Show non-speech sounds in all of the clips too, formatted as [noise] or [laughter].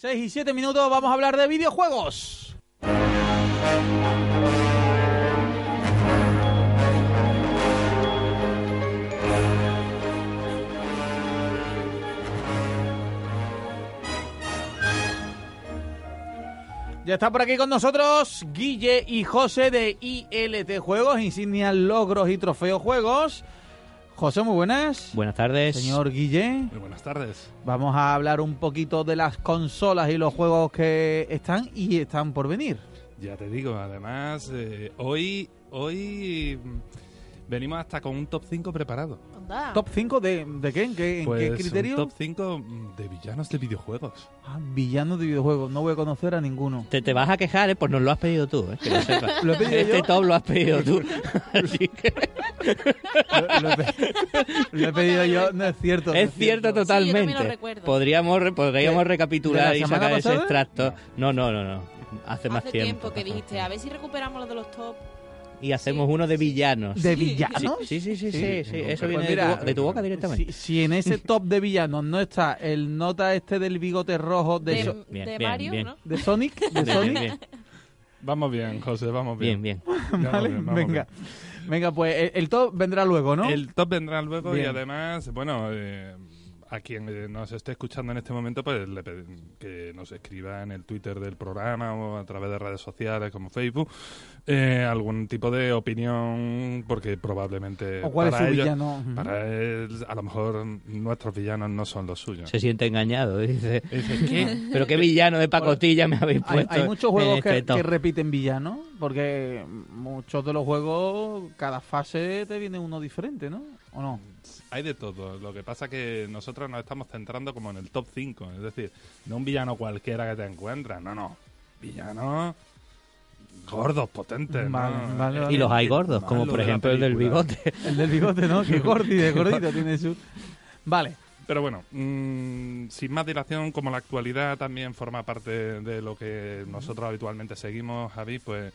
6 y 7 minutos vamos a hablar de videojuegos. Ya está por aquí con nosotros Guille y José de ILT Juegos, Insignia Logros y Trofeos Juegos. José, muy buenas. Buenas tardes. Señor Guille. Muy buenas tardes. Vamos a hablar un poquito de las consolas y los juegos que están y están por venir. Ya te digo, además, eh, hoy, hoy mm, venimos hasta con un top 5 preparado. Anda. ¿Top 5 de, de qué? ¿En qué, en Pues qué criterio? Un top 5 de villanos de videojuegos. Ah, villanos de videojuegos. No voy a conocer a ninguno. Te, te vas a quejar, ¿eh? pues nos lo has pedido tú, ¿eh? que lo sepas. [laughs] ¿Lo he pedido este yo? top lo has pedido tú. [laughs] Así que Lo, lo he, pe- lo he pedido yo, no es cierto. no es cierto Sí, yo totalmente. también lo recuerdo. podríamos podríamos ¿Qué? recapitular ¿De y sacar ese pasada? extracto. No, no, no, no. Hace, más Hace tiempo. que dijiste, a ver si recuperamos lo de los top. Y hacemos uno de villanos. ¿De Sí. villanos? Sí, sí, sí, sí, sí, sí, Eso Pues viene de, tu, de tu boca directamente. Si, si en ese top de villanos no está el nota este del bigote rojo de, De, So- Bien, de bien, Mario, bien. ¿no? de Sonic, de [laughs] Bien, Sonic, bien, Vamos bien, José, vamos bien, bien. bien. Vamos ¿vale? bien, vamos Venga, venga, pues el, el top vendrá luego, ¿no? El top vendrá luego y Bien. además, bueno, eh, a quien eh, nos esté escuchando en este momento, pues le que nos escriba en el Twitter del programa o a través de redes sociales como Facebook eh, algún tipo de opinión, porque probablemente ¿O cuál es para su ellos- villano? Ujú. Para él, a lo mejor nuestros villanos no son los suyos. Se siente engañado. Dice, Dice, ¿qué? [laughs] pero qué villano de pacotilla me habéis puesto. hay muchos juegos este que, top. que repiten villanos, porque muchos de los juegos, cada fase te viene uno diferente, ¿no? ¿O no? Hay de todo. Lo que pasa que nosotros nos estamos centrando como en el top 5. Es decir, no un villano cualquiera que te encuentras. No, no. Villanos gordos, potentes. Y los hay gordos, como por ejemplo el del bigote. El del bigote, ¿no? Que [laughs] gordi de gordito tiene su... Vale. Pero bueno, mm, sin más dilación, como la actualidad también forma parte de lo que nosotros habitualmente seguimos, Javi, pues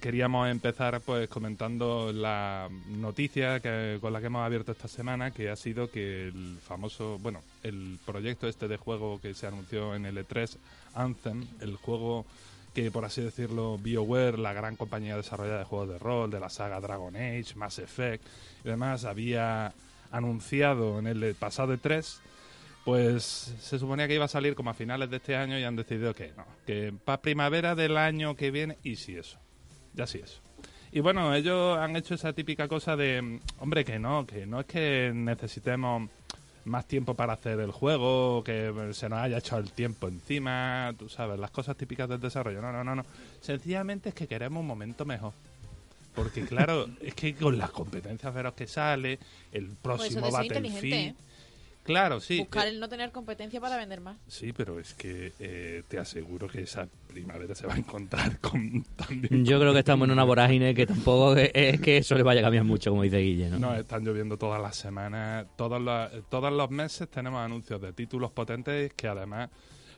queríamos empezar pues comentando la noticia que, con la que hemos abierto esta semana, que ha sido que el famoso, bueno, el proyecto este de juego que se anunció en el E3, Anthem, el juego que por así decirlo BioWare, la gran compañía desarrollada de juegos de rol, de la saga Dragon Age, Mass Effect y demás, había anunciado en el pasado E3, pues se suponía que iba a salir como a finales de este año y han decidido que no, que para primavera del año que viene y sí eso, ya sí eso. Y bueno, ellos han hecho esa típica cosa de, hombre, que no, que no es que necesitemos más tiempo para hacer el juego, que se nos haya echado el tiempo encima, tú sabes, las cosas típicas del desarrollo. No, no, no, no. Sencillamente es que queremos un momento mejor. Porque claro, es que con las competencias feroz que sale, el próximo Pues Battlefield... ¿eh? Claro, sí. Buscar eh, el no tener competencia para vender más. Sí, pero es que eh, te aseguro que esa primavera se va a encontrar [laughs] con también... Yo creo que estamos en una vorágine que tampoco es, es que eso le vaya a cambiar mucho, como dice Guille, ¿no? No, están lloviendo todas las semanas, todos los, todos los meses tenemos anuncios de títulos potentes que además,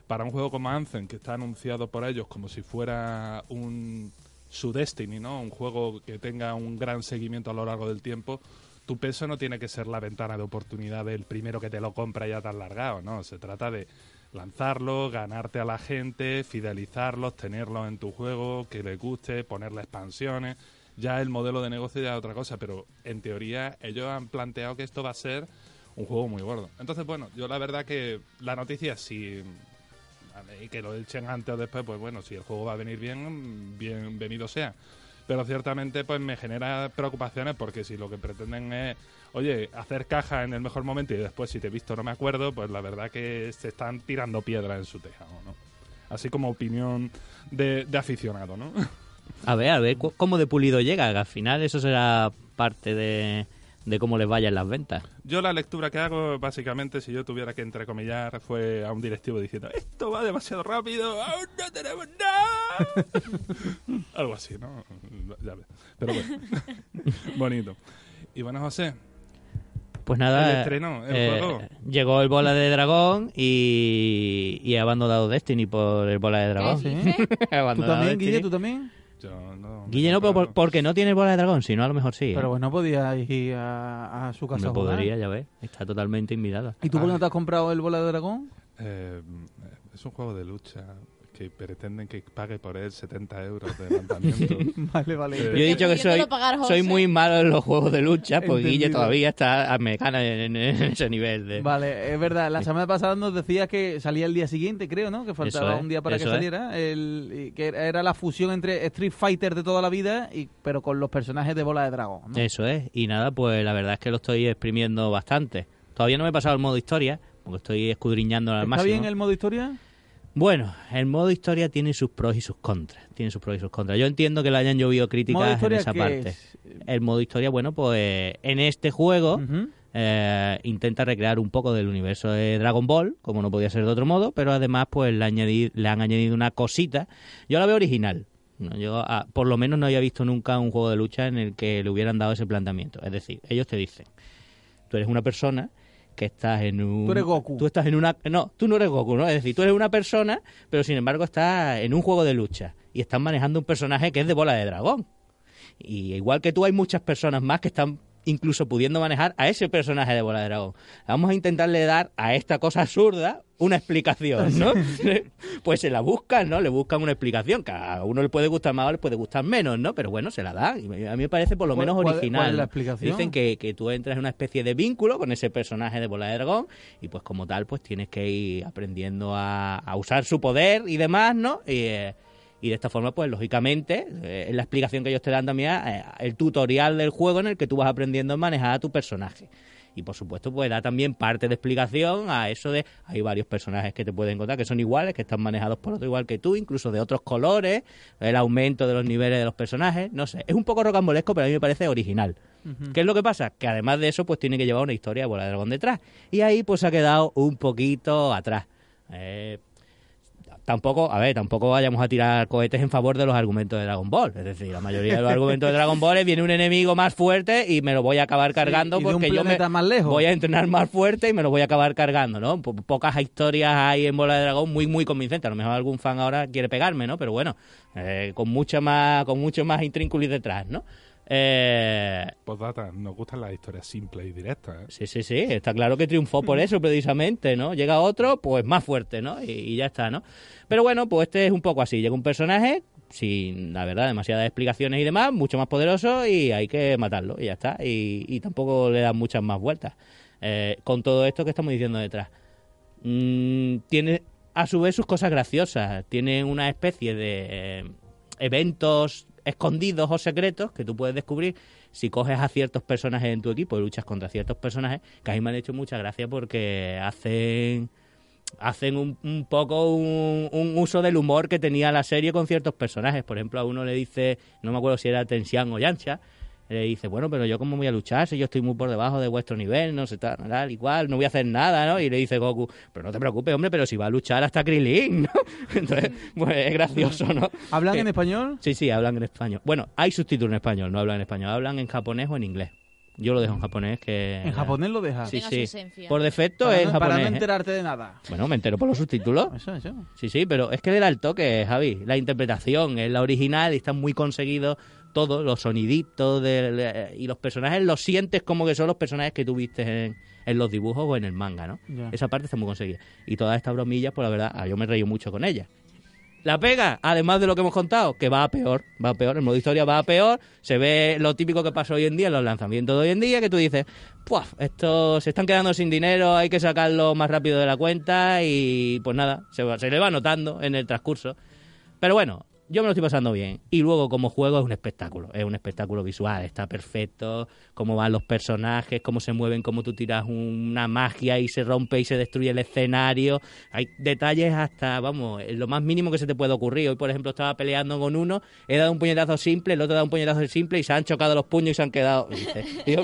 para un juego como Anthem, que está anunciado por ellos como si fuera un su Destiny, ¿no? Un juego que tenga un gran seguimiento a lo largo del tiempo, tu peso no tiene que ser la ventana de oportunidad del primero que te lo compra ya has largado, ¿no? Se trata de lanzarlo, ganarte a la gente, fidelizarlos, tenerlos en tu juego, que les guste, ponerle expansiones. Ya el modelo de negocio ya es otra cosa, pero en teoría ellos han planteado que esto va a ser un juego muy gordo. Entonces, bueno, yo la verdad que la noticia sí y que lo echen antes o después, pues bueno, si el juego va a venir bien, bienvenido sea. Pero ciertamente pues me genera preocupaciones porque si lo que pretenden es, oye, hacer caja en el mejor momento y después si te he visto no me acuerdo, pues la verdad que se están tirando piedra en su tejado, ¿no? Así como opinión de, de aficionado, ¿no? A ver, a ver cómo de pulido llega, al final eso será parte de, de cómo les vayan las ventas. Yo la lectura que hago, básicamente, si yo tuviera que entrecomillar, fue a un directivo diciendo, esto va demasiado rápido, aún no tenemos nada. [laughs] Algo así, ¿no? Ya ves. Pero bueno, [laughs] bonito. Y bueno, José, Pues nada, El estreno, el eh, juego. llegó el bola de dragón y, y he abandonado Destiny por el bola de dragón. ¿Qué dices? He ¿Tú también, Guille? ¿Tú también? Yo no... Guille no, pero por- porque no tiene el bola de dragón, si no a lo mejor sí. ¿eh? Pero bueno, podía ir a, a su casa no jugar. podría, ya ves. Está totalmente invitada. ¿Y tú por qué Ah. no te has comprado el bola de dragón? Eh, es un juego de lucha que pretenden que pague por él 70 euros de [laughs] lanzamiento. vale, vale. Yo he dicho que soy, pagar, soy muy malo en los juegos de lucha, pues Guille todavía está a mecana en, en ese nivel de... Vale, es verdad. La semana pasada nos decías que salía el día siguiente, creo, ¿no? Que faltaba es, un día para que es. saliera. El, que era- la fusión entre Street Fighter de toda la vida, y, pero con los personajes de bola de dragón. ¿no? Eso es. Y nada, pues la verdad es que lo estoy exprimiendo bastante. Todavía no me he pasado el modo historia, porque estoy escudriñando al ¿Está máximo. bien el modo historia? Bueno, el modo historia tiene sus pros y sus contras. Tiene sus pros y sus contras. Yo entiendo que le hayan llovido ¿Modo críticas en esa parte. es? El modo historia, bueno, pues en este juego eh, intenta recrear un poco del universo de Dragon Ball, como no podía ser de otro modo, pero además pues le, le han añadido una cosita. Yo la veo original. Yo, ah, por lo menos no había visto nunca un juego de lucha en el que le hubieran dado ese planteamiento. Es decir, ellos te dicen, tú eres una persona que estás en un... Tú eres Goku. Tú estás en una... No, tú no eres Goku, ¿no? Es decir, tú eres una persona, pero sin embargo estás en un juego de lucha y estás manejando un personaje que es de bola de dragón. Y igual que tú, hay muchas personas más que están incluso pudiendo manejar a ese personaje de bola de dragón. Vamos a intentarle dar a esta cosa absurda una explicación, ¿no? [laughs] pues se la buscan, ¿no? Le buscan una explicación, que a uno le puede gustar más o le puede gustar menos, ¿no? Pero bueno, se la dan. Y a mí me parece por lo ¿Cuál- menos cuál- original. cuál es la explicación? Dicen que, que tú entras en una especie de vínculo con ese personaje de bola de dragón y pues como tal pues tienes que ir aprendiendo a, a usar su poder y demás, ¿no? Y, eh, y de esta forma, pues lógicamente, eh, es la explicación que ellos te dan también, eh, el tutorial del juego en el que tú vas aprendiendo a manejar a tu personaje. Y por supuesto, pues da también parte de explicación a eso de hay varios personajes que te pueden encontrar que son iguales, que están manejados por otro igual que tú, incluso de otros colores, el aumento de los niveles de los personajes, no sé, es un poco rocambolesco, pero a mí me parece original. ¿Qué es lo que pasa? Que además de eso, pues tiene que llevar una historia de bola de dragón detrás. Y ahí pues ha quedado un poquito atrás. Eh, tampoco, a ver, tampoco vayamos a tirar cohetes en favor de los argumentos de Dragon Ball. Es decir, la mayoría de los argumentos de Dragon Ball es viene un enemigo más fuerte y me lo voy a acabar cargando porque yo me más lejos. voy a entrenar más fuerte y me lo voy a acabar cargando, ¿no? Po- pocas historias hay en Bola de Dragón muy, muy convincentes. A lo mejor algún fan ahora quiere pegarme, ¿no? Pero bueno, eh, con mucha más, con mucho más intrínculis detrás, ¿no? Eh, Postdata, nos gustan las historias simples y directas. ¿eh? Sí, sí, sí, está claro que triunfó por eso precisamente, ¿no? Llega otro, pues más fuerte, ¿no? Y, y ya está, ¿no? Pero bueno, pues este es un poco así, llega un personaje sin, la verdad, demasiadas explicaciones y demás, mucho más poderoso y hay que matarlo y ya está. Y, y tampoco le dan muchas más vueltas. Eh, con todo esto que estamos diciendo detrás. Mm, tiene a su vez sus cosas graciosas, tiene una especie de eh, eventos escondidos o secretos que tú puedes descubrir si coges a ciertos personajes en tu equipo y luchas contra ciertos personajes, que a mí me han hecho mucha gracia porque hacen hacen un, poco un, un uso del humor que tenía la serie con ciertos personajes. Por ejemplo, a uno le dice, no me acuerdo si era Tensian o Yancha, le dice, bueno, pero yo cómo voy a luchar si yo estoy muy por debajo de vuestro nivel, no sé, tal, tal, igual, no voy a hacer nada, ¿no? Y le dice Goku, pero no te preocupes, hombre, pero si va a luchar hasta Krilin, ¿no? [laughs] Entonces, pues es gracioso, ¿no? ¿Hablan Que- en español? Sí, sí, hablan en español. Bueno, hay subtítulos en español, no hablan en español, hablan en japonés o en inglés. Yo lo dejo en japonés, que... En japonés lo dejas. Sí, sí. esencia. Por defecto Para, es no, japonés. para no ¿eh? enterarte de nada. Bueno, me entero por los subtítulos. Eso, eso. Sí, sí, pero es que le da el toque, Javi. La interpretación es la original y está muy conseguido todo, los soniditos de- de- y los personajes los sientes como que son los personajes que tú viste en, en los dibujos o en el manga, ¿no? Esa parte está muy conseguida. Y todas estas bromillas, pues la verdad, ah, yo me reí mucho con ellas. La pega, además de lo que hemos contado, que va a peor, va a peor, el modo historia va a peor, se ve lo típico que pasa hoy en día en los lanzamientos de hoy en día, que tú dices, pues estos se están quedando sin dinero, hay que sacarlo más rápido de la cuenta y pues nada, se, se le va notando en el transcurso. Pero bueno, yo me lo estoy pasando bien. Y luego, como juego, es un espectáculo. Es un espectáculo visual. Está perfecto. Cómo van los personajes, cómo se mueven, cómo tú tiras una magia y se rompe y se destruye el escenario. Hay detalles hasta, vamos, lo más mínimo que se te puede ocurrir. Hoy, por ejemplo, estaba peleando con uno, he dado un puñetazo simple, el otro ha dado un puñetazo simple y se han chocado los puños y se han quedado.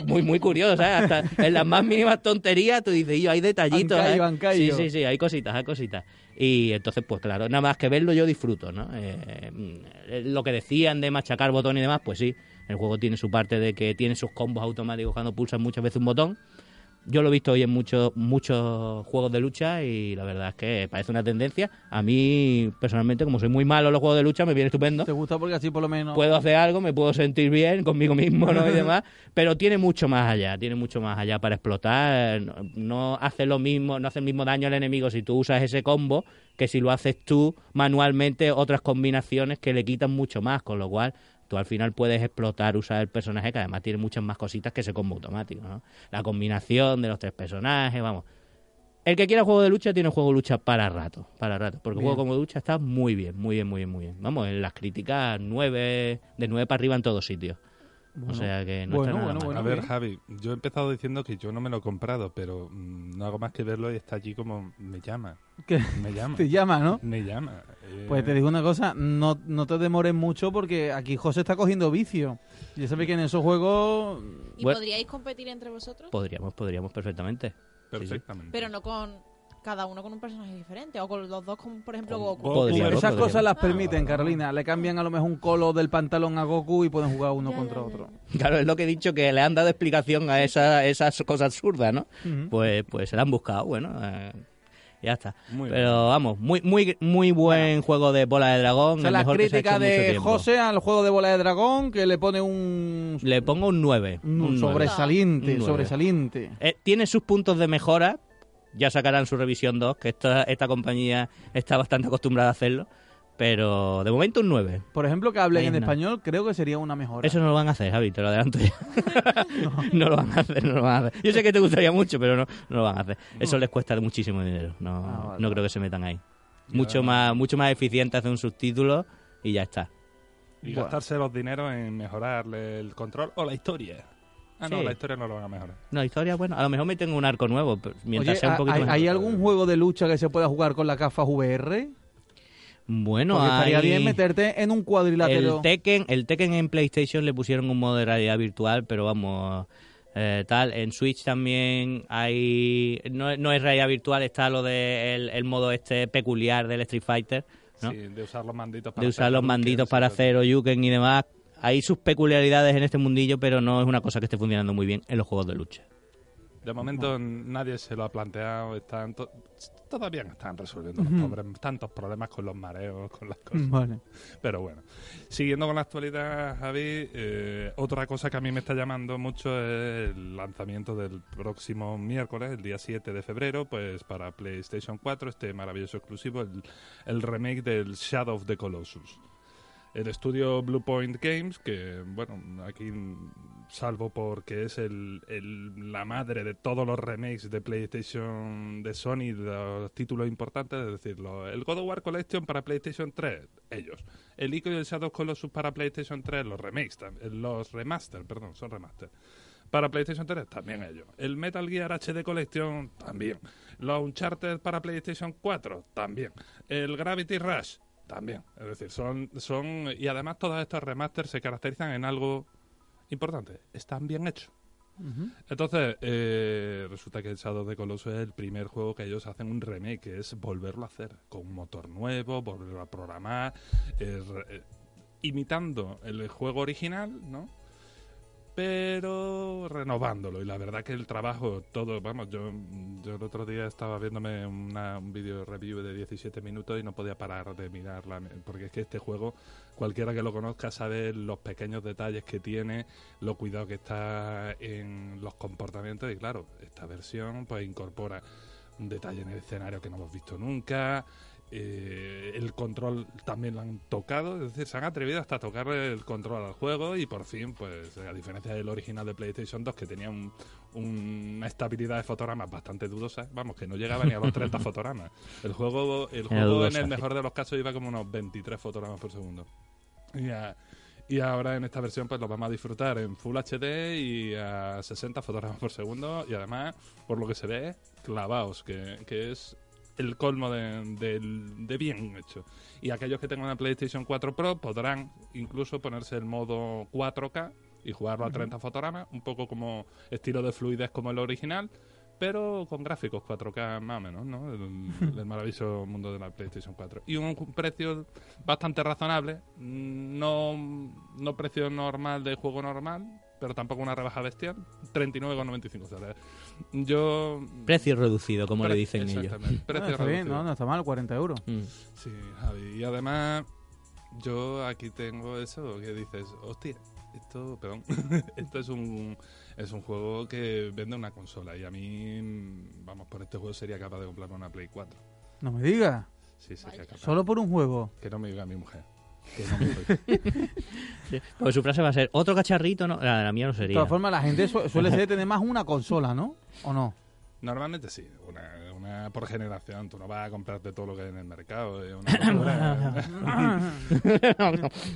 Muy, muy curioso, ¿sabes? Hasta en las más mínimas tonterías tú dices, yo, hay detallitos. Han caído, ¿eh? han caído. Sí, sí, sí, hay cositas, hay cositas. Y entonces, pues claro, nada más que verlo yo disfruto, ¿no? Eh, mm, lo que decían de machacar botón y demás, pues sí, el juego tiene su parte de que tiene sus combos automáticos cuando pulsas muchas veces un botón. Yo lo he visto hoy en muchos muchos juegos de lucha y la verdad es que parece una tendencia. A mí, personalmente, como soy muy malo en los juegos de lucha, me viene estupendo. ¿Te gusta porque así por lo menos... Puedo hacer algo, me puedo sentir bien conmigo mismo ¿no? y demás, pero tiene mucho más allá, tiene mucho más allá para explotar. No, no hace lo mismo, no hace el mismo daño al enemigo si tú usas ese combo que si lo haces tú manualmente otras combinaciones que le quitan mucho más, con lo cual tú al final puedes explotar, usar el personaje que además tiene muchas más cositas que ese combo automático, ¿no? La combinación de los tres personajes, vamos. El que quiera juego de lucha tiene un juego de lucha para rato, para rato, porque el juego como de lucha está muy bien, muy bien, muy bien, muy bien. Vamos, en las críticas nueve, de nueve para arriba en todos sitios. o sea que no bueno, está nada bueno, mal. bueno. a ver. Javi, yo he empezado diciendo que yo no me lo he comprado, pero mm, no hago más que verlo y está allí como me llama, Que me llama, [laughs] te llama, ¿no? me llama. Pues te digo una cosa, no, no te demores mucho porque aquí José está cogiendo vicio. Ya sabes que en esos juegos... ¿Y Bueno. podríais competir entre vosotros? Podríamos, podríamos perfectamente. perfectamente. Pero no con cada uno con un personaje diferente. O con los dos, con, por ejemplo, Con Goku. Esas cosas las Ah. permiten, Carolina. Le cambian a lo mejor un colo del pantalón a Goku y pueden jugar uno Ya, contra ya, ya. otro. Claro, es lo que he dicho, que le han dado explicación a esa, esas cosas absurdas, ¿no? Pues, pues se la han buscado, bueno, eh, ya está. Muy Pero vamos, muy muy muy buen juego de bola de dragón. O sea, el la mejor que se ha crítica hecho de. José al juego de bola de dragón que le pone un, Le pongo un 9. un un sobresaliente, Un nueve. sobresaliente. Eh, tiene sus puntos de mejora. Ya sacarán su revisión 2, que esta, esta compañía está bastante acostumbrada a hacerlo. Pero de momento un 9. Por ejemplo, que hablen Ahí en no. español creo que sería una mejora. Eso no lo van a hacer, Javi, te lo adelanto ya. [laughs] [laughs] no. lo van a hacer, no lo van a hacer. Yo sé que te gustaría mucho, pero no, no lo van a hacer. Eso les cuesta muchísimo dinero. No, Ah, vale, no creo que se metan ahí. Mucho más, mucho más eficiente hacer un subtítulo y ya está. Y Bueno. gastarse los dineros en mejorarle el control o la historia. Ah, no, la historia no lo van a mejorar. No, la historia, bueno, a lo mejor me tengo un arco nuevo, pero mientras Oye, sea un poquito ¿hay, mejor. hay algún juego de lucha que se pueda jugar con la gafas VR? Bueno, Porque estaría hay- bien meterte en un el cuadrilátero. Tekken, el Tekken en PlayStation le pusieron un modo de realidad virtual, pero vamos, eh, tal, en Switch también hay, no, no es realidad virtual, está lo de el, el modo este peculiar del Street Fighter, ¿no? Sí, de usar los manditos para de usar hacer los manditos para hacer Oyuken y demás. Hay sus peculiaridades en este mundillo, pero no es una cosa que esté funcionando muy bien en los juegos de lucha. De momento nadie se lo ha planteado. Están to- todavía no están resolviendo los pobres- tantos problemas con los mareos, con las cosas. Vale. Pero bueno, siguiendo con la actualidad, Javi, eh, otra cosa que a mí me está llamando mucho es el lanzamiento del próximo miércoles, el día 7 de febrero, pues para PlayStation 4, este maravilloso exclusivo, el, el remake del Shadow of the Colossus. El estudio Bluepoint Games, que bueno, aquí salvo porque es el, el- la madre de todos los remakes de PlayStation de Sony, de los títulos importantes, es decir, lo- el God of War Collection para PlayStation 3, ellos. El Ico y el Shadow Colossus para PlayStation 3, los remakes, eh, los remaster, perdón, son remaster. Para PlayStation 3, también ellos. El Metal Gear HD Collection, también. Los Uncharted para PlayStation 4, también. El Gravity Rush, también. Es decir, son, son. Y además, todos estos remasters se caracterizan en algo importante: están bien hechos. Entonces, eh, resulta que el Shadow of the Colossus es el primer juego que ellos hacen un remake, que es volverlo a hacer con un motor nuevo, volverlo a programar, eh, re- eh, imitando el juego original, ¿no? Pero renovándolo. Y la verdad que el trabajo, todo, vamos, yo, yo el otro día estaba viéndome una- un vídeo review de 17 minutos y no podía parar de mirarla, porque es que este juego, cualquiera que lo conozca sabe los pequeños detalles que tiene, lo cuidado que está en los comportamientos y claro, esta versión pues incorpora un detalle en el escenario que no hemos visto nunca, eh, el control también lo han tocado, es decir, se han atrevido hasta a tocar el control al juego y por fin, pues a diferencia del original de PlayStation 2 que tenía un- una estabilidad de fotogramas bastante dudosa, vamos, que no llegaba ni a los [laughs] 30 fotogramas. El juego, el juego dudosa, en el mejor de los casos iba como unos 23 fotogramas por segundo. Y, a- y ahora en esta versión pues lo vamos a disfrutar en Full HD y a 60 fotogramas por segundo y además, por lo que se ve, clavaos, que, que es el colmo de, bien hecho. Y aquellos que tengan una PlayStation 4 Pro podrán incluso ponerse el modo 4K y jugarlo a 30 fotogramas, un poco como estilo de fluidez como el original, pero con gráficos 4K más o menos, ¿no? El, el maravilloso mundo de la PlayStation 4. Y un precio bastante razonable, no, no precio normal de juego normal, pero tampoco una rebaja bestial, 39,95 dólares. Yo... Precio reducido, como le dicen ellos. Ah, precio está bien, no, no está mal, 40 euros. Mm. Sí, Javi. Y además, yo aquí tengo eso que dices, hostia, esto, perdón, [laughs] esto es un, es un juego que vende una consola. Y a mí, vamos, por este juego sería capaz de comprarme una Play 4. No me digas. Sí, sería capaz. Solo por un juego. Que no me diga mi mujer. Que no me. Pues su frase va a ser, otro cacharrito, ¿no? La, la mía no De sería. todas formas, la gente su- suele ser tener más una consola, ¿no? ¿O no? Normalmente sí, una, una por generación. Tú no vas a comprarte todo lo que hay en el mercado. es una [laughs] locura.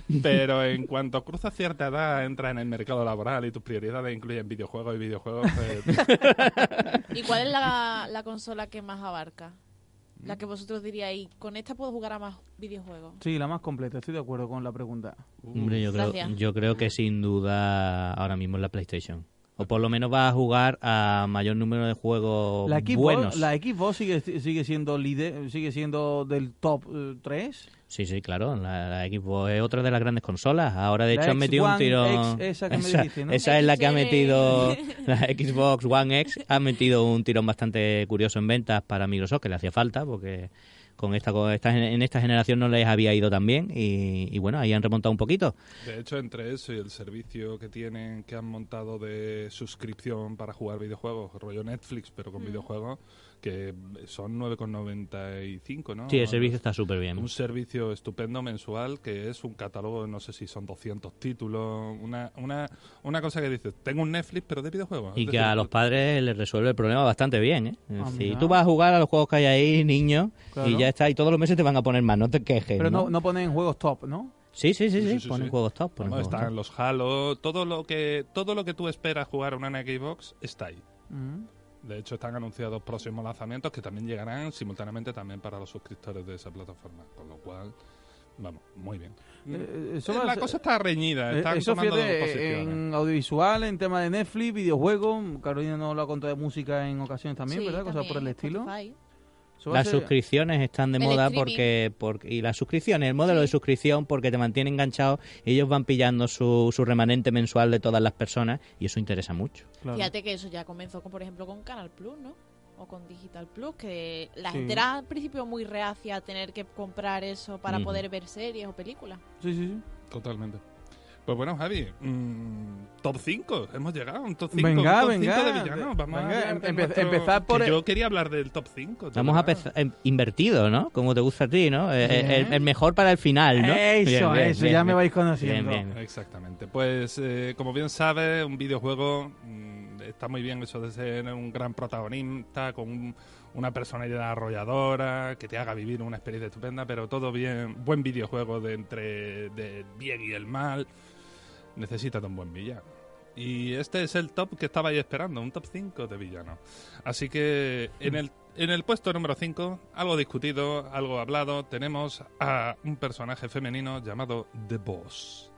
[laughs] Pero en cuanto cruzas cierta edad, entras en el mercado laboral y tus prioridades incluyen videojuegos y videojuegos, pues, [laughs] ¿Y cuál es la, la consola que más abarca? La que vosotros diríais, con esta puedo jugar a más videojuegos. Sí, la más completa, estoy de acuerdo con la pregunta. Hombre, yo creo, Gracias. yo creo que sin duda ahora mismo es la PlayStation. O por lo menos vas a jugar a mayor número de juegos La Xbox, buenos. la Xbox sigue, sigue siendo líder, sigue siendo del top 3. Sí, sí, claro. La, la Xbox es otra de las grandes consolas. Ahora, de La hecho, han metido un X1 tirón. X, esa que me esa, dijiste, ¿no? esa es la que ha metido la Xbox One X. Ha metido un tirón bastante curioso en ventas para Microsoft, que le hacía falta, porque con esta, con esta en esta generación no les había ido tan bien. Y, y bueno, ahí han remontado un poquito. De hecho, entre eso y el servicio que tienen, que han montado de suscripción para jugar videojuegos, rollo Netflix, pero con videojuegos, que son 9,95, ¿no? Sí, el servicio está súper bien. Un servicio estupendo mensual que es un catálogo, no sé si son 200 títulos, una, una, una cosa que dices, tengo un Netflix pero de videojuegos. Y Es que decir, a los padres les resuelve el problema bastante bien, ¿eh? Ah, mira. tú vas a jugar a los juegos que hay ahí, niño, Claro. y ya está, y todos los meses te van a poner más, no te quejes, Pero no, ¿no? no ponen juegos top, ¿no? Sí, sí, sí, Sí, sí, sí, sí, ponen sí. juegos top, ponen juegos están top. los Halo, todo lo que todo lo que tú esperas jugar a una Xbox está ahí. Mm. De hecho, están anunciados próximos lanzamientos que también llegarán simultáneamente también para los suscriptores de esa plataforma. Con lo cual, vamos, muy bien. Eh, eso Eh, a la cosa está reñida, Eh, están Eso tomando fíjate, posiciones. en audiovisual, en tema de Netflix, videojuegos, Carolina nos lo ha contado de música en ocasiones también, Sí, ¿verdad? Cosas por el estilo. Spotify. Las ser- suscripciones están de El moda streaming. porque, porque y las suscripciones, el modelo Sí. de suscripción porque te mantiene enganchado y ellos van pillando su, su remanente mensual de todas las personas y eso interesa mucho. claro. Fíjate que eso ya comenzó, con, por ejemplo, con Canal Plus, ¿no? O con Digital Plus, que la Sí. gente era al principio muy reacia a tener que comprar eso para poder ver series o películas. Sí, sí, sí. Totalmente. Pues bueno, Javi, mm, top 5, hemos llegado a un top 5. Venga, top venga, 5 de villanos. Vamos venga, a hablar de empe- nuestro- empezar por que el- Yo quería hablar del top 5. Vamos a empezar em, invertido, ¿no? Como te gusta a ti, ¿no? Eh, Bien. El, el mejor para el final, ¿no? Eso, Bien, bien, eso, bien, ya me vais conociendo. Bien, bien. Exactamente. Pues eh, como bien sabes, un videojuego mm, está muy bien eso de ser un gran protagonista con un- una personalidad arrolladora que te haga vivir una experiencia estupenda, pero todo bien, buen videojuego de entre del bien y el mal necesita de un buen villano. Y este es el top que estabais esperando, un top 5 de villano. Así que en el, en el puesto número 5, algo discutido, algo hablado, tenemos a un personaje femenino llamado The Boss.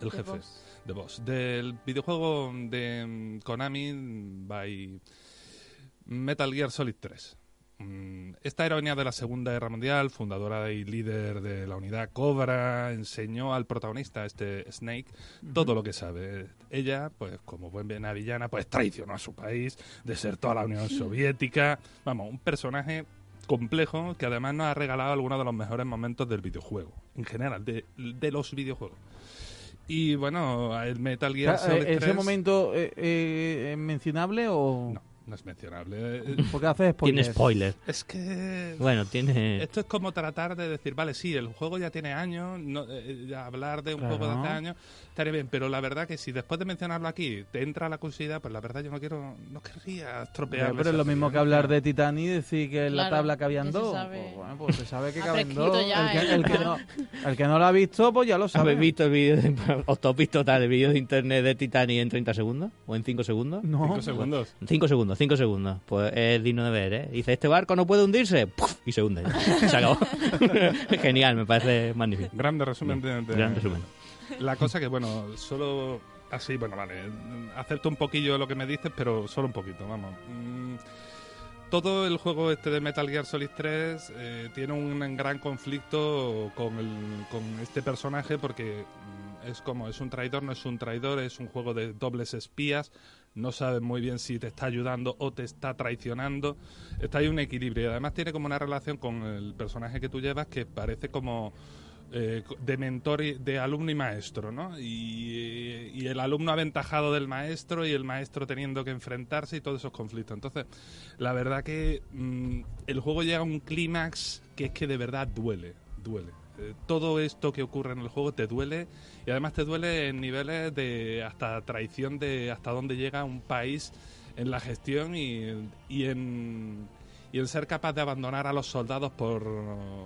El The jefe. Boss. The Boss. Del videojuego de mm, Konami by Metal Gear Solid 3. Mm, Esta heroína de la Segunda Guerra Mundial, fundadora y líder de la unidad Cobra, enseñó al protagonista, este Snake, todo lo que sabe. Ella, pues como buena villana, pues traicionó a su país, desertó a la Unión Soviética. Vamos, un personaje complejo que además nos ha regalado algunos de los mejores momentos del videojuego, en general, de, de los videojuegos. Y bueno, el Metal Gear eh, Solid 3... ¿Ese momento eh, eh, mencionable o...? No. No es mencionable. Porque hace Tiene spoilers. spoiler. Es que... Bueno, tiene... Esto es como tratar de decir, vale, sí, el juego ya tiene años, no, eh, ya hablar de un Claro. juego de hace años estaría bien, pero la verdad que si después de mencionarlo aquí te entra la curiosidad, pues la verdad yo no quiero, no querría estropear. Pero es lo mismo que hablar de Titanic y decir que en la tabla cabían dos. sabe. Pues, bueno, pues se sabe que caben dos. ya, el, que, ¿eh? el que no, el que no lo ha visto, pues ya lo sabe. ¿Habéis visto el vídeo de, [laughs] os has visto tal, el vídeo de internet de Titanic en 30 segundos? ¿O en 5 segundos? No. Cinco segundos. 5 segundos, 5 segundos. Pues es digno de ver, ¿eh? Dice, ¿este barco no puede hundirse? ¡Puf! Y se hunde. [laughs] Se acabó. [laughs] Genial, me parece magnífico. Grande resumen de, de- Gran resumen. La cosa que, bueno, solo así, bueno, vale, acepto un poquillo lo que me dices, pero solo un poquito, vamos. Mm, todo el juego este de Metal Gear Solid 3 eh, tiene un gran conflicto con, el- con este personaje porque mm, es como, es un traidor, no es un traidor, es un juego de dobles espías, no sabes muy bien si te está ayudando o te está traicionando, está ahí un equilibrio y además tiene como una relación con el personaje que tú llevas que parece como eh, de mentor, y, de alumno y maestro, ¿no? Y, el alumno aventajado del maestro y el maestro teniendo que enfrentarse y todos esos conflictos. Entonces, la verdad que mm, el juego llega a un clímax que es que de verdad duele, duele. Eh, todo esto que ocurre en el juego te duele y además te duele en niveles de hasta traición de hasta dónde llega un país en la gestión y, y en y en ser capaz de abandonar a los soldados por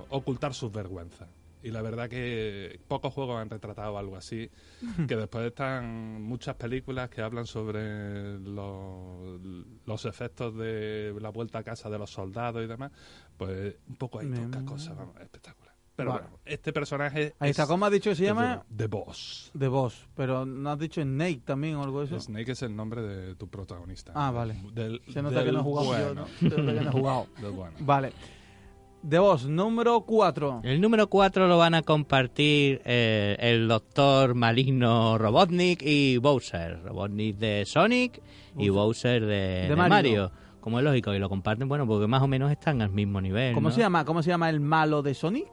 ocultar sus vergüenzas. Y la verdad que pocos juegos han retratado algo así, [laughs] que después están muchas películas que hablan sobre los, los efectos de la vuelta a casa de los soldados y demás, pues un poco Bien. pocas cosas, vamos, espectacular. Pero Vale. bueno, este personaje Ahí está, es- ¿cómo has dicho que se llama? The Boss. The Boss. Pero no has dicho Snake también o algo de eso. Snake es el nombre de tu protagonista. Ah, vale. Del, Se nota que no he jugado bueno. yo, ¿no? Se nota que no he [laughs] jugado. Del bueno. Vale. The Boss, número 4. El número 4 lo van a compartir eh, el doctor maligno Robotnik y Bowser. Robotnik de Sonic y Bowser de, De de Mario. Mario. Como es lógico, y lo comparten, bueno, porque más o menos están al mismo nivel. ¿Cómo ¿no? se llama? ¿Cómo se llama el malo de Sonic?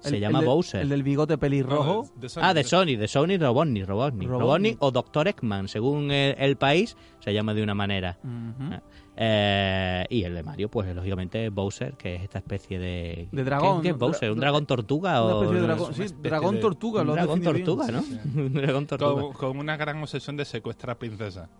Se El- llama el de- Bowser. El del bigote pelirrojo. No, de- de Sonic, Ah, de Sonic, de Sonic Robotnik, Robotnik. Robotnik. Robotnik o Doctor Eggman, según el, el país, se llama de una manera. Ah. Eh, y el de Mario, pues lógicamente Bowser, que es esta especie de... De dragón, ¿Qué, qué es. Bowser? ¿Un Dra- dragón tortuga? Una o especie de dragón. una Sí, dragón de- tortuga. Un dragón tortuga, ¿no? Sí, sí. [laughs] Un dragón tortuga. Con, con una gran obsesión de secuestrar princesa.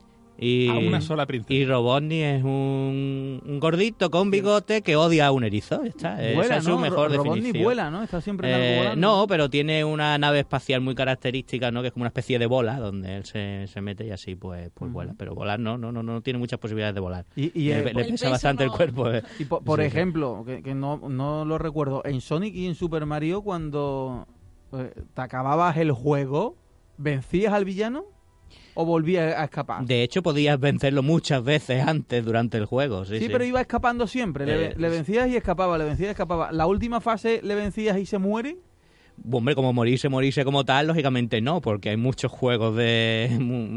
Y, A una sola princesa. Y Robotnik es un, un gordito con bigote que odia a un erizo. está. Esa Vuela, es su ¿no? mejor Robotnik definición. vuela, ¿no? Está siempre en algo Eh, no, pero tiene una nave espacial muy característica, ¿no? Que es como una especie de bola donde él se, se mete y así pues, pues vuela. Pero volar no, no, no, no tiene muchas posibilidades de volar. Y, y, le, eh, pesa bastante el cuerpo. eh. y po- por Sí, sí. ejemplo, que, que no, no lo recuerdo, en Sonic y en Super Mario, cuando eh, te acababas el juego, ¿vencías al villano o volvías a escapar? De hecho, podías vencerlo muchas veces antes durante el juego. Sí, Sí, sí. pero iba escapando siempre. Le, Eh, le vencías y escapaba, le vencías y escapaba. La última fase le vencías y se muere. Hombre, como morirse, morirse como tal, lógicamente no, porque hay muchos juegos de,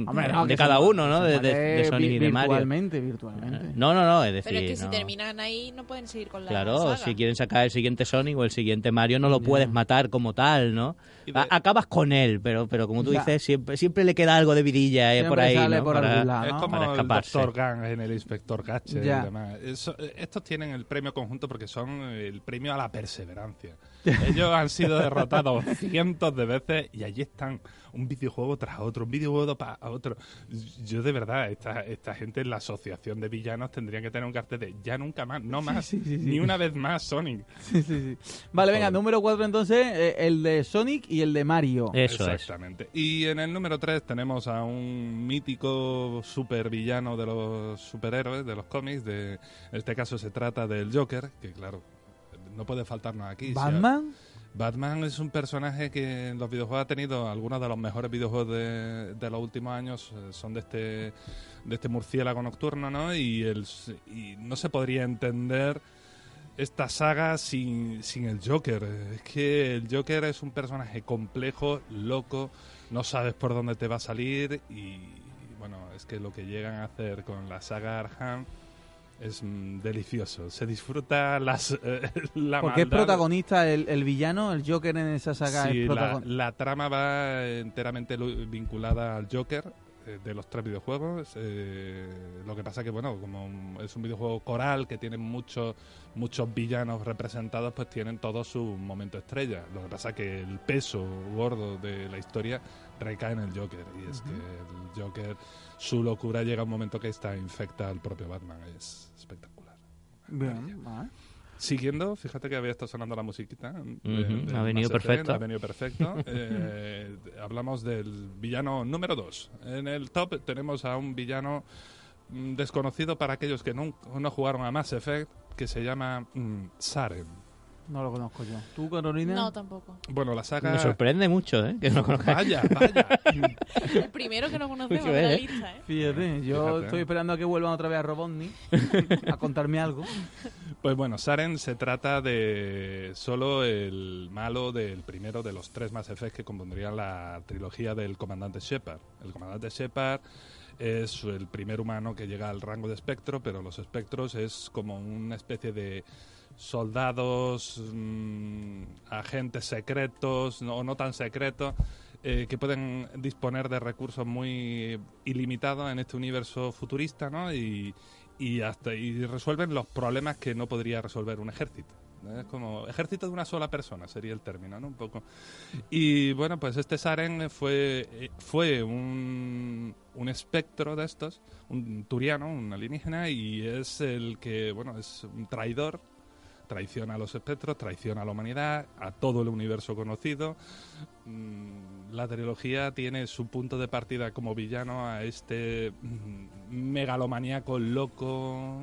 Hombre, no, de cada se- uno, ¿no? De, de- de Sonic vi- y de Mario. Virtualmente, virtualmente. No, no, no, es decir. Pero es que si no. terminan ahí no pueden seguir con la Claro, saga. si quieren sacar el siguiente Sonic o el siguiente Mario, no lo puedes matar como tal, ¿no? A- Acabas con él, pero, pero como tú Ya. dices, siempre, siempre le queda algo de vidilla eh, por ahí, sale ¿no? por Para- algún lado. Es ¿no? como Para el. Dr. Gang en el Inspector Gadget Ya. y demás. Eso- estos tienen el premio conjunto porque son el premio a la perseverancia. Ellos han sido derrotados [laughs] cientos de veces y allí están un videojuego tras otro, un videojuego para otro. Yo de verdad, esta, esta gente en la asociación de villanos tendría que tener un cartel de ya nunca más, no más, sí, sí, sí. ni una vez más Sonic. Sí, sí, sí. Vale, venga, número 4 entonces, eh, el de Sonic y el de Mario. Eso es. Exactamente. Y en el número 3 tenemos a un mítico supervillano de los superhéroes, de los cómics. De, en este caso se trata del Joker, que claro, no puede faltarnos aquí. Si- ¿Batman? Batman es un personaje que en los videojuegos ha tenido algunos de los mejores videojuegos de, de los últimos años. eh, Son de este, de este murciélago nocturno, ¿no? Y, el, y no se podría entender esta saga sin, sin el Joker. Es que el Joker es un personaje complejo, loco, no sabes por dónde te va a salir y bueno, es que lo que llegan a hacer con la saga Arkham es mm, delicioso. Se disfruta las, eh, [laughs] la Porque es maldad. protagonista el, el villano, el Joker en esa saga Sí, es la, protagonista. la trama va enteramente vinculada al Joker. Eh, de los tres videojuegos. eh, lo que pasa que, bueno, como es un videojuego coral que tiene muchos muchos villanos representados, pues tienen todos su momento estrella. Lo que pasa que el peso gordo de la historia recae en el Joker. Y es que el Joker, su locura llega a un momento que está infecta al propio Batman. Es espectacular. Bien, vale. Siguiendo, fíjate que había estado sonando la musiquita. de- Ujú, del ha venido perfecto. Ha venido perfecto. Eh, hablamos del villano número 2. En el top tenemos a un villano mm, desconocido para aquellos que no, no jugaron a Mass Effect, que se llama mm, Saren. No lo conozco yo. ¿Tú, Carolina? No, tampoco. Bueno, la saga... Me sorprende mucho, ¿eh? Que no conozcas. Vaya, vaya. [laughs] El primero que no conocemos de la ¿eh? lista, ¿eh? Fíjate, yo Fíjate. estoy esperando a que vuelvan otra vez a Robotnik [laughs] a contarme algo. Pues bueno, Saren se trata de solo el malo del primero de los tres Mass Effect que compondrían la trilogía del comandante Shepard. El comandante Shepard es el primer humano que llega al rango de espectro, pero los espectros es como una especie de soldados, mm, agentes secretos o no tan secretos eh, que pueden disponer de recursos muy ilimitados en este universo futurista, ¿no? Y, y hasta y resuelven los problemas que no podría resolver un ejército. Es como ejército de una sola persona sería el término, ¿no? Un poco. Y bueno, pues este Saren fue eh, fue un, un espectro de estos, un turiano, un alienígena y es el que, bueno, es un traidor traiciona a los espectros, traiciona a la humanidad, a todo el universo conocido. Mm, La trilogía tiene su punto de partida como villano a este mm, megalomaníaco loco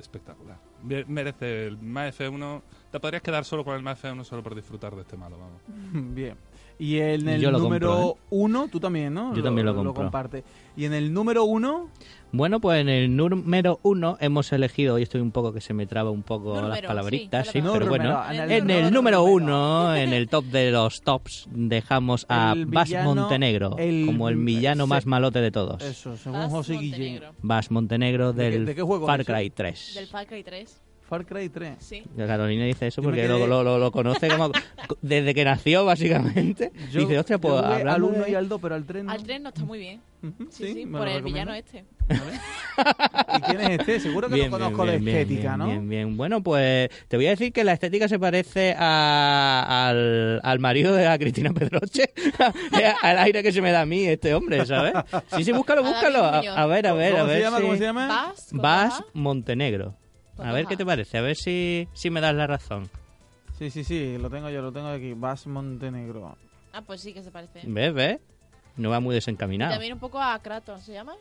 espectacular. Me- Merece el MAF 1. Te podrías quedar solo con el MAF 1 solo por disfrutar de este malo, vamos. [laughs] Bien. Y en el lo número compro, ¿eh? uno, tú también, ¿no? Yo también lo compro. comparte. Y en el número uno, Bueno, pues en el número uno hemos elegido, hoy estoy un poco que se me traba un poco Número, las palabritas, sí, pero bueno. En el número uno, en el top de los tops, dejamos a El Bas villano- Montenegro el- como el villano más malote de todos. eso, según Vas José Guillén. Montenegro. Bas Montenegro ¿De qué- del de qué juego Far? Cry 3. Del Far Cry 3. Far Cry 3. Sí. La Carolina dice eso porque quedé- lo, lo, lo- lo conoce como [laughs] desde que nació, básicamente. Yo, dice, hostia, pues al hablando 1 de- y al 2, pero al 3 no. Al 3 no está muy bien. Sí, sí, ¿me por el villano este. ¿Y quién es este? Seguro que Bien, lo conozco bien, de bien, estética, bien, ¿no? Bien, bien. Bueno, pues te voy a decir que la estética se parece a- al, al marido de la Cristina Pedroche. [laughs] al aire que se me da a mí este hombre, ¿sabes? Sí, sí, búscalo, [laughs] búscalo. A, a ver, a ver, a ¿Cómo se ver. llama? si- ¿Cómo se llama? Vas. Montenegro. A ver qué te parece, a ver si, si me das la razón. Sí, sí, sí, lo tengo yo, lo tengo aquí. Vas Montenegro. Ah, pues sí que se parece. ¿Ves, ves? No va muy Y desencaminado. también un poco a Kratos, ¿se llama?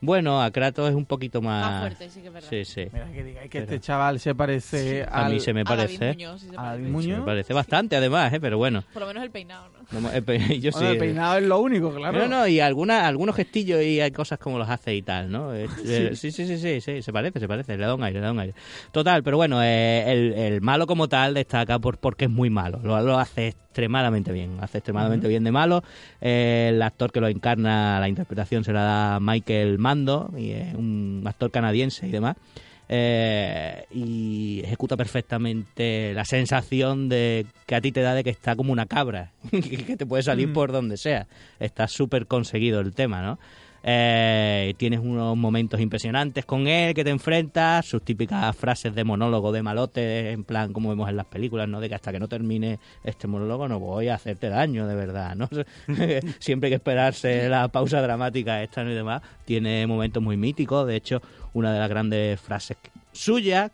Bueno, a Kratos es un poquito Más más... fuerte, sí que es verdad. Sí, sí. Mira, que digáis que Pero- este chaval se parece A al... mí se me A David parece. Muñoz, sí se a parece. David Muñoz. Me parece bastante, además, ¿eh? Pero bueno. Por lo menos el peinado, ¿no? Como- eh, pe- [laughs] Yo sí. Bueno, el peinado es lo único, claro. No, no, y alguna, algunos gestillos y hay cosas como los hace y tal, ¿no? Eh, [laughs] eh, Sí, sí, sí, sí, sí, se parece, se parece, le da un aire, le da un aire. Total, pero bueno, eh, el, el malo como tal destaca por porque es muy malo, lo, lo hace extremadamente bien, hace extremadamente bien de malo. Eh, el actor que lo encarna, la interpretación se la da Michael Mando, y es un actor canadiense y demás. Eh, y ejecuta perfectamente la sensación de que a ti te da de que está como una cabra, [laughs] que te puede salir Mm. por donde sea. Está súper conseguido el tema, ¿no? Eh, tienes unos momentos impresionantes con él que te enfrentas, sus típicas frases de monólogo de malote, en plan como vemos en las películas, ¿no? De que hasta que no termine este monólogo no voy a hacerte daño, de verdad, ¿no? [laughs] Siempre hay que esperarse la pausa dramática esta y demás. Tiene momentos muy míticos, de hecho, una de las grandes frases que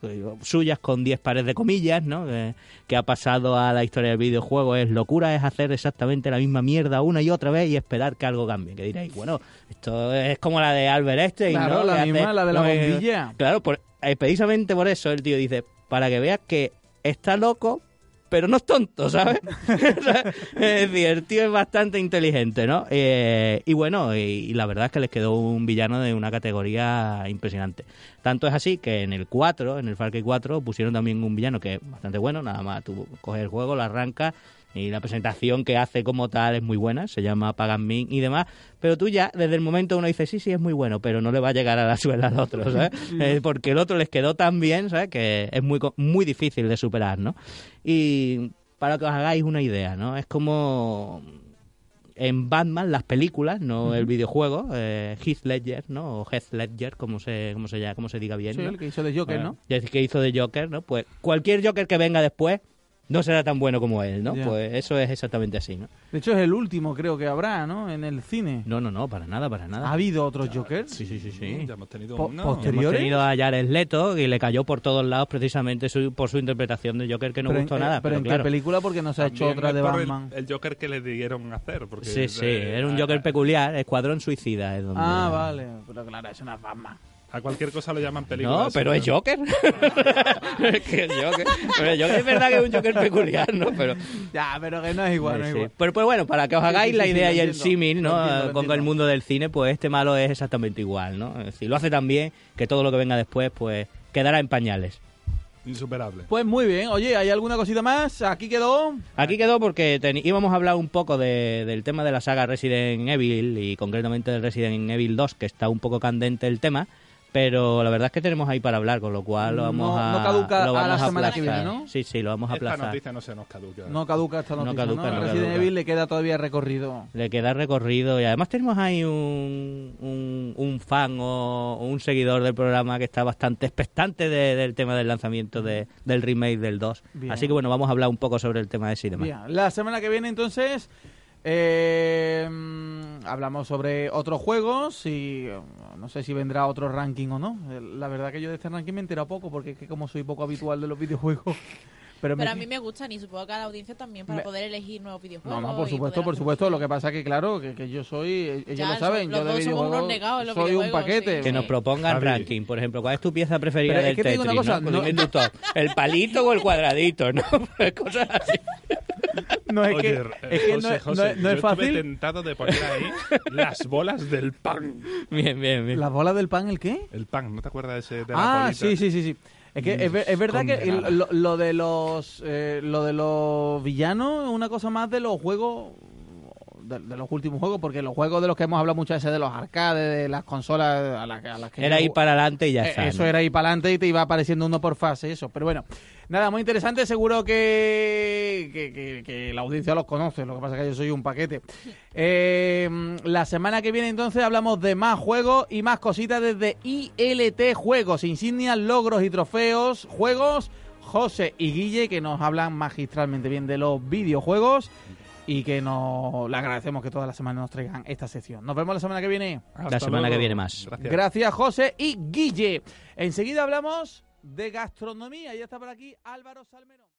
digo, suyas con 10 pares de comillas, ¿no? Que, que ha pasado a la historia del videojuego es locura es hacer exactamente la misma mierda una y otra vez y esperar que algo cambie. Que diréis, bueno, esto es como la de Albert Einstein, Claro, ¿no? la Que hace- misma, la de la no, bombilla. Claro, por- eh, precisamente por eso el tío dice, para que veas que está loco, pero no es tonto, ¿sabes? [laughs] es decir, el tío es bastante inteligente, ¿no? Eh, y bueno, y, y la verdad es que les quedó un villano de una categoría impresionante. Tanto es así que en el 4, en el Far Cry 4, pusieron también un villano que es bastante bueno, nada más tú coges el juego, lo arrancas y la presentación que hace como tal es muy buena, se llama Pagan Min y demás, pero tú ya desde el momento uno dice, sí, sí, es muy bueno, pero no le va a llegar a la suela al otro, ¿sabes? [laughs] Eh, porque el otro les quedó tan bien, ¿sabes? Que es muy, muy difícil de superar, ¿no? Y para que os hagáis una idea, ¿no? Es como en Batman, las películas, no el videojuego, eh, Heath Ledger, ¿no? O Heath Ledger, como se, como se, llama, como se diga bien, Sí, ¿no? el que hizo de Joker, ¿no? Ya que hizo de Joker, ¿no? Pues cualquier Joker que venga después no será tan bueno como él, ¿no? Pues eso es exactamente así, ¿no? De hecho, es el último, creo que habrá, ¿no? En el cine. No, no, no, para nada, para ¿Ha nada. habido otros Jokers? Sí, sí, sí, sí. Ya hemos tenido Po- uno. Hemos tenido a Jared Leto y le cayó por todos lados precisamente su- por su interpretación de Joker que no Pero en- gustó eh, nada. pero Pero, en claro, qué película porque no se ha hecho otra de el- Batman. El, Joker que le dieron hacer. Porque sí, sí, de- era un Joker peculiar, Escuadrón Suicida. Es donde... Ah, vale. Pero claro, eso no es Batman. A cualquier cosa lo llaman película. No, pero es. Joker. es [laughs] que es Joker. Pero Joker es verdad que es un Joker peculiar, ¿no? Pero, Ya, pero que no es igual, no es sí. igual. pero pues bueno, para que os hagáis sí, la sí, idea y el símil, ¿no? Entiendo, Con el mundo del cine, pues este malo es exactamente igual, ¿no? Es decir, lo hace tan bien que todo lo que venga después, pues quedará en pañales. Insuperable. Pues muy bien. Oye, ¿hay alguna cosita más? Aquí quedó. Aquí quedó porque íbamos a hablar un poco de- del tema de la saga Resident Evil y concretamente del Resident Evil 2, que está un poco candente el tema, pero la verdad es que tenemos ahí para hablar, con lo cual lo vamos No- a no caduca lo a la semana que viene, ¿no? Sí, sí, lo vamos a Esta aplazar. noticia no se nos caduca. No caduca esta No noticia, ¿no? caduca, no Resident caduca. Evil le queda todavía recorrido. Le queda recorrido y además tenemos ahí un, un, un fan o, o un seguidor del programa que está bastante expectante de- del tema del lanzamiento de- del remake del 2. Bien. Así que bueno, vamos a hablar un poco sobre el tema de ese y demás. Bien, la semana que viene entonces eh, mm, hablamos sobre otros juegos y eh, no sé si vendrá otro ranking o no. Eh, La verdad que yo de este ranking me he enterado poco porque es que como soy poco habitual de los videojuegos. [laughs] Pero, me- a mí me gustan y supongo que a la audiencia también para Me- poder elegir nuevos No, videojuegos. no, por y supuesto, por supuesto. Lo que pasa que, claro, que, que yo soy, ellos Ya, lo saben, los yo de dos somos videojuegos unos negados en los soy un paquete. sí. Que nos propongan Javi. ranking, por ejemplo, ¿cuál es tu pieza preferida Pero es del que te digo Tetris? una cosa, ¿no? no-. ¿El palito o el cuadradito? [laughs] ¿no? [laughs] Cosas así. No es Oye, que, eh, es, que José, no, es- José, no es- no es estuve fácil. tentado de poner ahí [laughs] las bolas del pan. Bien, bien, bien. ¿La bola del pan el qué? El pan, ¿no te acuerdas de ese de la Ah, bolita? sí, sí, sí, sí. Es que es, es verdad que el- lo, lo de los eh, lo de los villanos es una cosa más de los juegos de, de los últimos juegos porque los juegos de los que hemos hablado muchas veces de los arcades de las consolas a las, a las que Era yo- ir para adelante y ya Eh, está. Eso ¿no? era ir para adelante y te iba apareciendo uno por fase, eso. Pero bueno, nada, muy interesante. Seguro que, que, que- que la audiencia los conoce. Lo que pasa es que yo soy un paquete. Eh, la semana que viene, entonces, hablamos de más juegos y más cositas desde ILT Juegos, insignias, logros y trofeos, juegos. José y Guille, que nos hablan magistralmente bien de los videojuegos y que nos le agradecemos que todas las semanas nos traigan esta sección. Nos vemos la semana que viene. Hasta La semana luego. que viene más. Gracias. Gracias, José y Guille. Enseguida hablamos de gastronomía. Ya está por aquí Álvaro Salmerón.